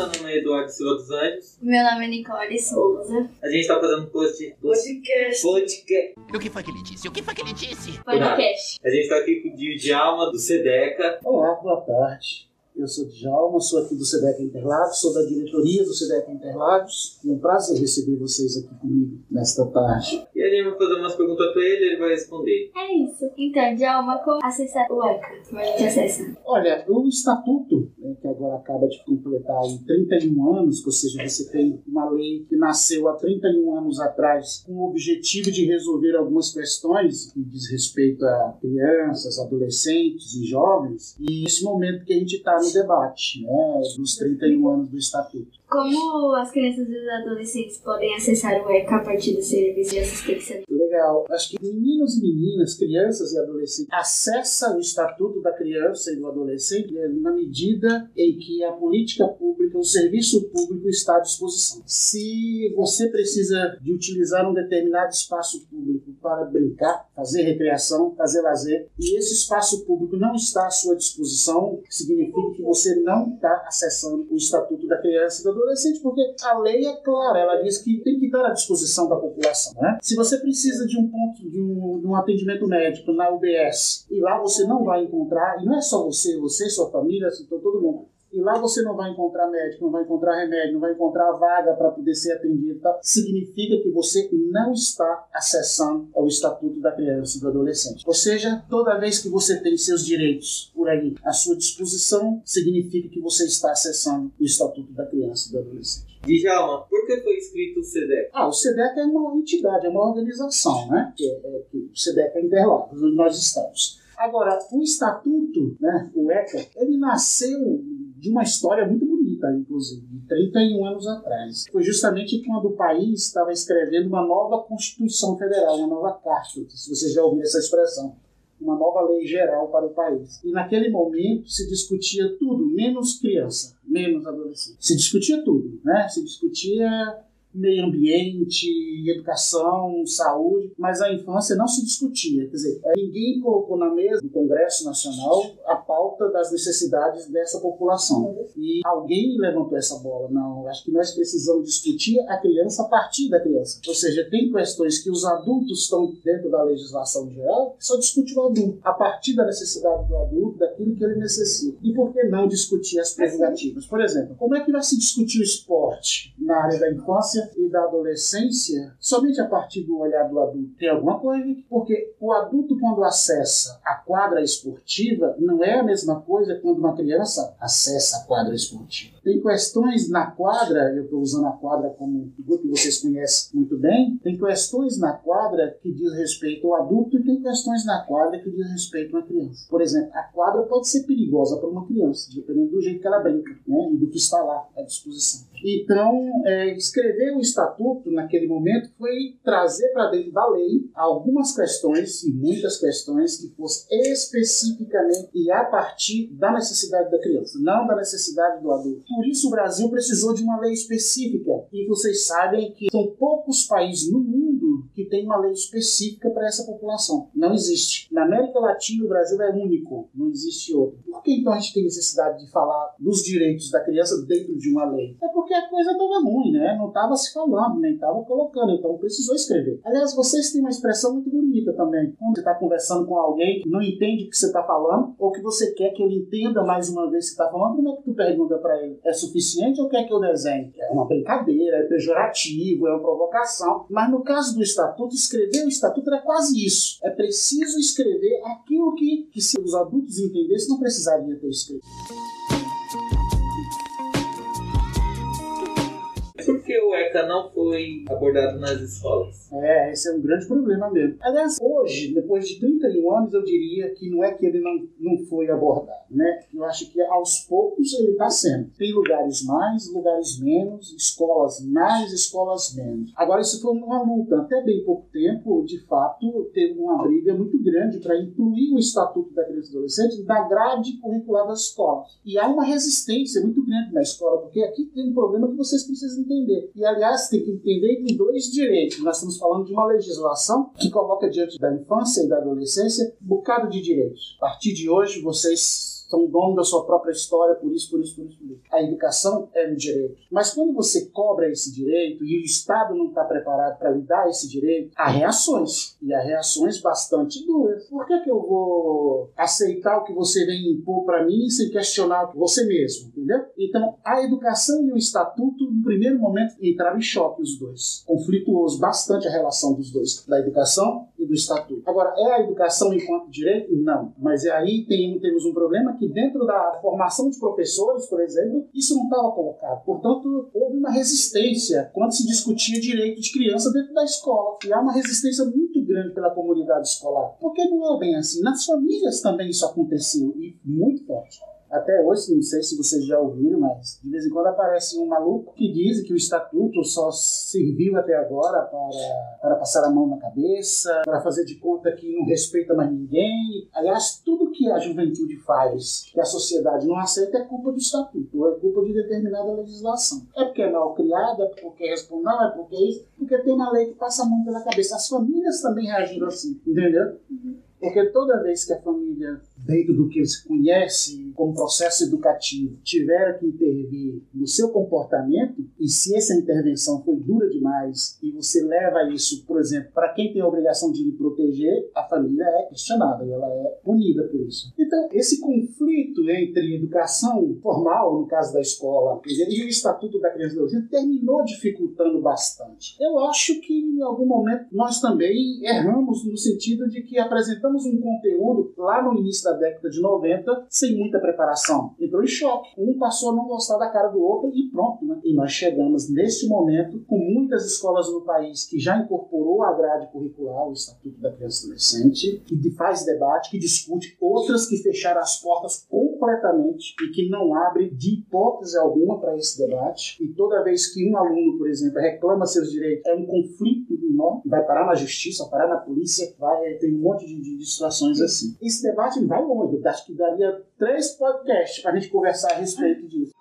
meu nome é Eduardo Silva dos Anjos. Meu nome é Nicole Souza. A gente tá fazendo post. Podcast. Podcast. O que foi que ele disse? O que foi que ele disse? Podcast. A gente tá aqui com o Djalma, do Sedeca. Olá, boa tarde. Eu sou Djalma, sou aqui do SEDEC Interlagos, sou da diretoria do SEDEC Interlagos e é um prazer receber vocês aqui comigo nesta tarde. E a gente vai fazer umas perguntas pra ele e ele vai responder. É isso. Então, Djalma, como acessar o ECA? Como a gente acessa? Olha, o estatuto, né, agora acaba de completar em 31 anos, ou seja, você tem uma lei que nasceu há 31 anos atrás com o objetivo de resolver algumas questões que diz respeito a crianças, adolescentes e jovens, e nesse momento que a gente está no debate, né, dos 31 anos do estatuto. Como as crianças e os adolescentes podem acessar o ECA a partir do serviço de assistência? Legal. Acho que meninos e meninas, crianças e adolescentes, acessam o Estatuto da Criança e do Adolescente né, na medida em que a política pública, o serviço público está à disposição. Se você precisa de utilizar um determinado espaço público para brincar, fazer recreação, fazer lazer, e esse espaço público não está à sua disposição, significa que você não está acessando o Estatuto da Criança e do Adolescente, porque a lei é clara, ela diz que tem que estar à disposição da população. Né? Se você precisa de um ponto, de um, de um atendimento médico na UBS, e lá você não vai encontrar, e não é só você, você, sua família, todo mundo, e lá você não vai encontrar médico, não vai encontrar remédio, não vai encontrar vaga para poder ser atendido, tá? significa que você não está acessando ao Estatuto da Criança e do Adolescente. Ou seja, toda vez que você tem seus direitos por aí à sua disposição, significa que você está acessando o Estatuto da Criança e do Adolescente. Djalma, por que foi escrito o Sedeca? Ah, o SEDEC é uma entidade, é uma organização, né? Que é, é, que o SEDEC é Interlagos, onde nós estamos. Agora, o estatuto, né, o ECA, ele nasceu de uma história muito bonita, inclusive, de 31 anos atrás. Foi justamente quando o país estava escrevendo uma nova Constituição Federal, uma nova Carta, se você já ouviu essa expressão, uma nova lei geral para o país. E naquele momento se discutia tudo, menos criança, menos adolescente. Se discutia tudo, né? Se discutia meio ambiente, educação, saúde, mas a infância não se discutia. Quer dizer, ninguém colocou na mesa do Congresso Nacional a pauta das necessidades dessa população. E alguém levantou essa bola. Não, acho que nós precisamos discutir a criança a partir da criança. Ou seja, tem questões que os adultos estão dentro da legislação geral, só discute o adulto, a partir da necessidade do adulto, daquilo que ele necessita. E por que não discutir as prerrogativas? Por exemplo, como é que vai se discutir o esporte na área da infância e da adolescência somente a partir do olhar do adulto. Tem alguma coisa? Porque o adulto, quando acessa a quadra esportiva, não é a mesma coisa quando uma criança acessa a quadra esportiva. Tem questões na quadra, eu estou usando a quadra como um que vocês conhecem muito bem, tem questões na quadra que diz respeito ao adulto e tem questões na quadra que diz respeito à criança. Por exemplo, a quadra pode ser perigosa para uma criança, dependendo do jeito que ela brinca né, e do que está lá à disposição. Então, é, escrever o estatuto naquele momento foi trazer para dentro da lei algumas questões, e muitas questões, que fossem especificamente e a partir da necessidade da criança, não da necessidade do adulto. Por isso, o Brasil precisou de uma lei específica. E vocês sabem que são poucos países no mundo que têm uma lei específica para essa população. Não existe. Na América Latina, o Brasil é único, não existe outro. Por que então a gente tem necessidade de falar dos direitos da criança dentro de uma lei? É porque a coisa estava ruim, né? Não estava se falando, nem estava colocando, então precisou escrever. Aliás, vocês têm uma expressão muito bonita também. Quando você está conversando com alguém que não entende o que você está falando, ou que você quer que ele entenda mais uma vez o que está falando, como é que tu pergunta para ele? É suficiente ou quer que eu desenhe? É uma brincadeira, é pejorativo, é uma provocação. Mas no caso do estatuto, escrever o estatuto era quase isso. É preciso escrever aquilo que, que se os adultos entendessem, não precisaria ter escrito. Que o ECA não foi abordado nas escolas? É, esse é um grande problema mesmo. Aliás, hoje, depois de 31 anos, eu diria que não é que ele não, não foi abordado, né? Eu acho que aos poucos ele está sendo. Tem lugares mais, lugares menos, escolas mais, escolas menos. Agora, isso foi uma luta. Até bem pouco tempo, de fato, teve uma briga muito grande para incluir o Estatuto da Criança e Adolescente na grade curricular das escolas. E há uma resistência muito grande na escola, porque aqui tem um problema que vocês precisam entender. E, aliás, tem que entender que dois direitos. Nós estamos falando de uma legislação que coloca diante da infância e da adolescência um bocado de direitos. A partir de hoje, vocês são donos da sua própria história, por isso, por isso, por isso, por isso. A educação é um direito. Mas quando você cobra esse direito e o Estado não está preparado para lhe dar esse direito, há reações. E há reações bastante duras. Por que, que eu vou aceitar o que você vem impor para mim sem questionar você mesmo? Entendeu? Então, a educação e o estatuto, no primeiro momento, entraram em choque os dois. Conflituoso bastante a relação dos dois, da educação e do estatuto. Agora, é a educação enquanto direito? Não. Mas aí tem, temos um problema que dentro da formação de professores, por exemplo, isso não estava colocado. Portanto, houve uma resistência quando se discutia direito de criança dentro da escola. E há uma resistência muito grande pela comunidade escolar. Porque não é bem assim. Nas famílias também isso aconteceu, e muito forte. Até hoje, não sei se vocês já ouviram, mas de vez em quando aparece um maluco que diz que o estatuto só serviu até agora para, para passar a mão na cabeça, para fazer de conta que não respeita mais ninguém. Aliás, tudo que a juventude faz, que a sociedade não aceita, é culpa do estatuto, ou é culpa de determinada legislação. É porque é mal criada, é porque responde, não, é porque é isso, porque tem uma lei que passa a mão pela cabeça. As famílias também reagiram assim, entendeu? Porque toda vez que a família, dentro do que se conhece como processo educativo, tiver que intervir no seu comportamento, e se essa intervenção foi dura demais e você leva isso, por exemplo, para quem tem a obrigação de lhe proteger, a família é questionada e ela é punida por isso. Então, esse conflito entre educação formal, no caso da escola, e o Estatuto da Criança e do Adolescente terminou dificultando bastante. Eu acho que em algum momento nós também erramos no sentido de que apresentamos um conteúdo lá no início da década de 90 sem muita preparação. Entrou em choque. Um passou a não gostar da cara do outro e pronto, né? E nós chegamos neste momento com muitas escolas no país que já incorporou a grade curricular, o Estatuto da Criança e Adolescente, que faz debate, que discute, outras que fecharam as portas completamente e que não abre de hipótese alguma para esse debate. E toda vez que um aluno, por exemplo, reclama seus direitos, é um conflito enorme, vai parar na justiça, parar na polícia, vai tem um monte de, de situações assim. Esse debate vai longe, acho que daria três podcasts para a gente conversar a respeito disso.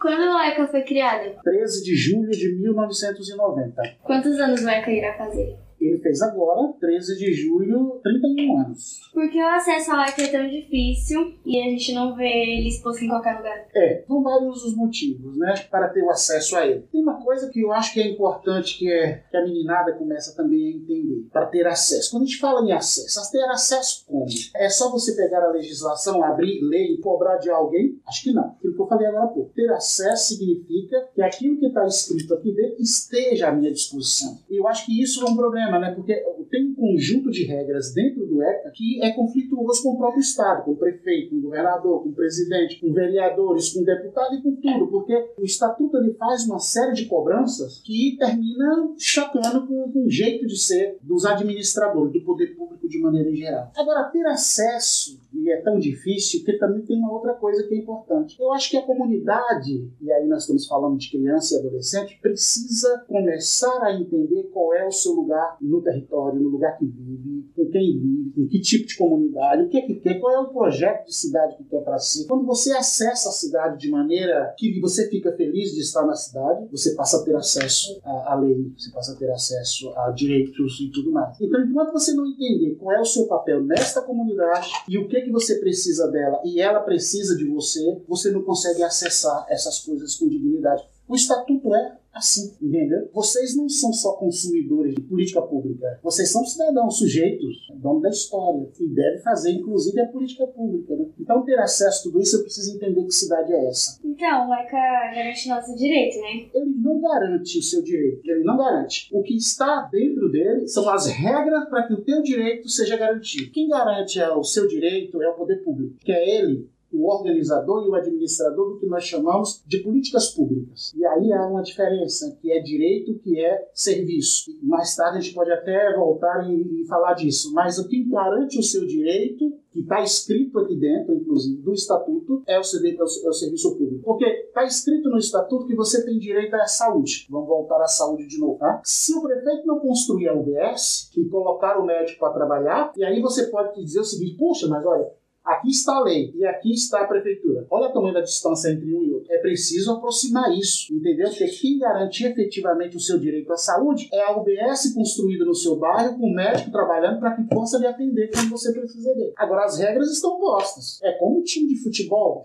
Quando o ECA foi criado? 13 de julho de 1990. Quantos anos o ECA irá fazer? Ele fez agora, 13 de julho, 31 anos. Por que o acesso ao ECA é tão difícil e a gente não vê ele exposto em qualquer lugar? É, são vários os motivos, né, para ter o acesso a ele. Tem uma coisa que eu acho que é importante que, é, que a meninada começa também a entender, para ter acesso. Quando a gente fala em acesso, ter acesso como? É só você pegar a legislação, abrir, ler e cobrar de alguém? Acho que não. Aquilo que eu falei agora há pouco. Ter acesso significa que aquilo que está escrito aqui dentro esteja à minha disposição. E eu acho que isso é um problema, né, porque tem um conjunto de regras dentro do ECA que é conflituoso com o próprio Estado, com o prefeito, com o governador, com o presidente, com vereadores, com deputado e com tudo, porque o Estatuto ele faz uma série de cobranças que termina chocando com, com o jeito de ser dos administradores, do poder público de maneira geral. Agora, ter acesso é tão difícil que também tem uma outra coisa que é importante. Eu acho que a comunidade, e aí nós estamos falando de criança e adolescente, precisa começar a entender qual é o seu lugar no território, no lugar que vive, com quem vive, com que tipo de comunidade, o que é que quer, qual é o projeto de cidade que quer para si. Quando você acessa a cidade de maneira que você fica feliz de estar na cidade, você passa a ter acesso à, lei, você passa a ter acesso a direitos e tudo mais. Então, enquanto você não entender qual é o seu papel nesta comunidade e o que, que você precisa dela e ela precisa de você, você não consegue acessar essas coisas com dignidade. O estatuto é assim, entendeu? Vocês não são só consumidores de política pública, vocês são cidadãos, sujeitos, dono da história, e devem fazer, inclusive, a política pública. Né? Então, ter acesso a tudo isso, eu preciso entender que cidade é essa. Então, o ECA garante nosso direito, né? Ele não garante o seu direito, ele não garante. O que está dentro dele são as regras para que o teu direito seja garantido. Quem garante o seu direito é o poder público, que é ele o organizador e o administrador do que nós chamamos de políticas públicas. E aí há uma diferença, que é direito, que é serviço. Mais tarde a gente pode até voltar e, e falar disso, mas o que garante o seu direito que está escrito aqui dentro, inclusive, do estatuto, é o, CD, é o, é o serviço público. Porque está escrito no estatuto que você tem direito à saúde. Vamos voltar à saúde de novo, tá? Se o prefeito não construir a UBS e colocar o médico para trabalhar, e aí você pode dizer o seguinte: puxa, mas olha, aqui está a lei e aqui está a prefeitura. Olha o tamanho da distância entre um e outro. É preciso aproximar isso, entendeu? Porque quem garante efetivamente o seu direito à saúde é a UBS construída no seu bairro, com o médico trabalhando para que possa lhe atender quando você precisa dele. Agora, as regras estão postas. É como o time de futebol.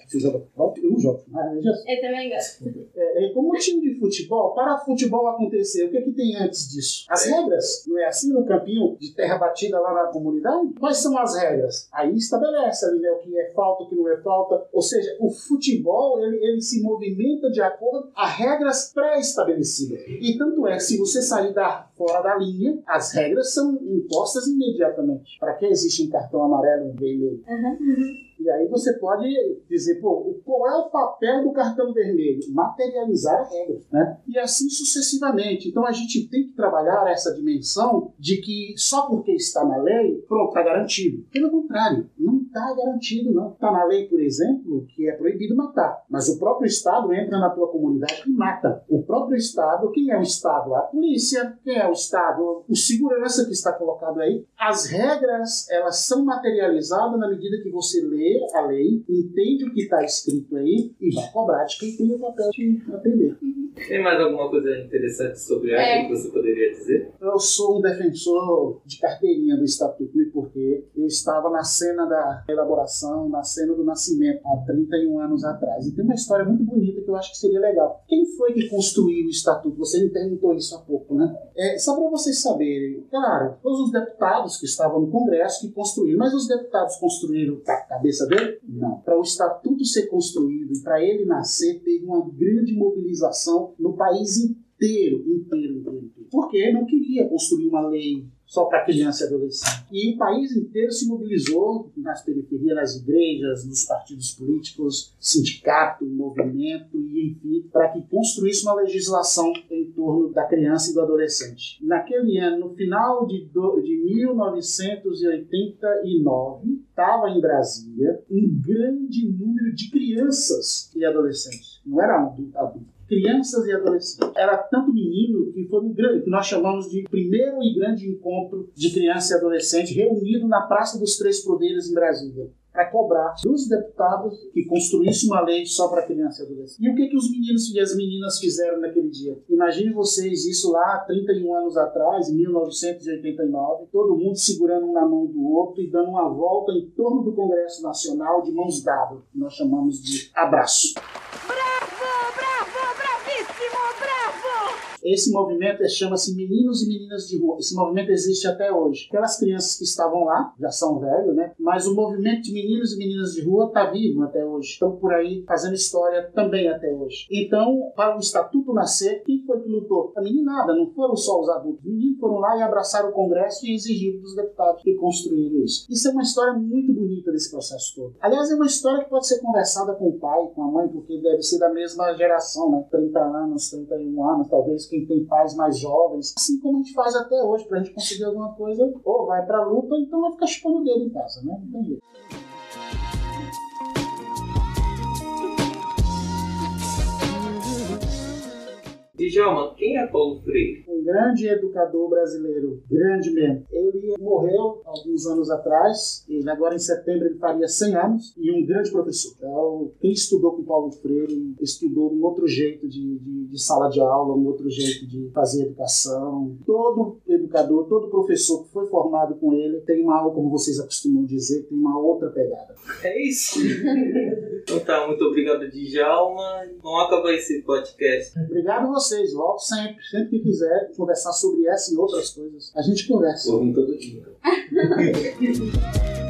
Eu não jogo. Mas, Eu também gosto. é, é como o time de futebol. Para o futebol acontecer, o que, é que tem antes disso? As regras. Não é assim no campinho de terra batida lá na comunidade? Quais são as regras? Aí estabelece né, o que é falta, o que não é falta. Ou seja, o futebol ele, ele se movimenta de acordo a regras pré-estabelecidas. E tanto é que se você sair da, fora da linha, as regras são impostas imediatamente. Para que existe um cartão amarelo um vermelho? E aí você pode dizer, pô, qual é o papel do cartão vermelho? Materializar a regra, né? E assim sucessivamente. Então a gente tem que trabalhar essa dimensão de que só porque está na lei, pronto, está garantido. Pelo contrário, não está garantido, não. Está na lei, por exemplo, que é proibido matar. Mas o próprio Estado entra na tua comunidade e mata. O próprio Estado, quem é o Estado? A polícia. Quem é o Estado? O segurança que está colocado aí. As regras, elas são materializadas na medida que você lê a lei, entende o que está escrito aí e vai cobrar de quem tem o papel de atender. Tem mais alguma coisa interessante sobre a É. que você poderia dizer? Eu sou um defensor de carteirinha do Estatuto, né, porque eu estava na cena da elaboração, na cena do nascimento, há 31 anos atrás. E tem uma história muito bonita que eu acho que seria legal. Quem foi que construiu o Estatuto? Você me perguntou isso há pouco, né? É, só para vocês saberem, claro, todos os deputados que estavam no Congresso que construíram, mas os deputados construíram a cabeça dele? Não. Para o Estatuto ser construído e para ele nascer, teve uma grande mobilização no país inteiro, inteiro, inteiro. Porque não queria construir uma lei só para criança e adolescente. E o país inteiro se mobilizou nas periferias, nas igrejas, nos partidos políticos, sindicato, movimento e enfim, para que construísse uma legislação em torno da criança e do adolescente. Naquele ano, no final de, do, de 1989, estava em Brasília um grande número de crianças e adolescentes. Não era adulto, adulto crianças e adolescentes. Era tanto menino que foi um grande, que nós chamamos de primeiro e grande encontro de criança e adolescente reunido na Praça dos Três Poderes em Brasília para cobrar dos deputados que construísse uma lei só para criança e adolescente. E o que, que os meninos e as meninas fizeram naquele dia? Imagine vocês isso lá 31 anos atrás, em 1989, todo mundo segurando um na mão do outro e dando uma volta em torno do Congresso Nacional de mãos dadas, que nós chamamos de abraço. Esse movimento é- chama-se Meninos e Meninas de Rua. Esse movimento existe até hoje. Aquelas crianças que estavam lá já são velhos, né? Mas o movimento de meninos e meninas de rua está vivo até hoje. Estão por aí fazendo história também até hoje. Então, para o Estatuto nascer, quem foi que lutou? A meninada, não foram só os adultos. Os meninos foram lá e abraçaram o Congresso e exigiram dos deputados que construíram isso. Isso é uma história muito bonita desse processo todo. Aliás, é uma história que pode ser conversada com o pai, com a mãe, porque deve ser da mesma geração, né? 30 anos, 31 anos, talvez tem pais mais jovens. Assim como a gente faz até hoje, pra gente conseguir alguma coisa, ou vai pra luta, ou então vai ficar chupando o dedo em casa, né? Não tem jeito. Djalma, quem é Paulo Freire? um grande educador brasileiro, grande mesmo. Ele morreu alguns anos atrás, ele agora em setembro ele faria 100 anos, e um grande professor. Então, quem estudou com Paulo Freire estudou um outro jeito de, de, de sala de aula, um outro jeito de fazer educação. Todo educador, todo professor que foi formado com ele tem uma aula, como vocês acostumam dizer, tem uma outra pegada. É isso. então tá, muito obrigado, Djalma. Vamos acabar esse podcast. Obrigado a vocês, volto sempre, sempre que quiser conversar sobre essa e outras coisas. A gente conversa. Vir todo dia.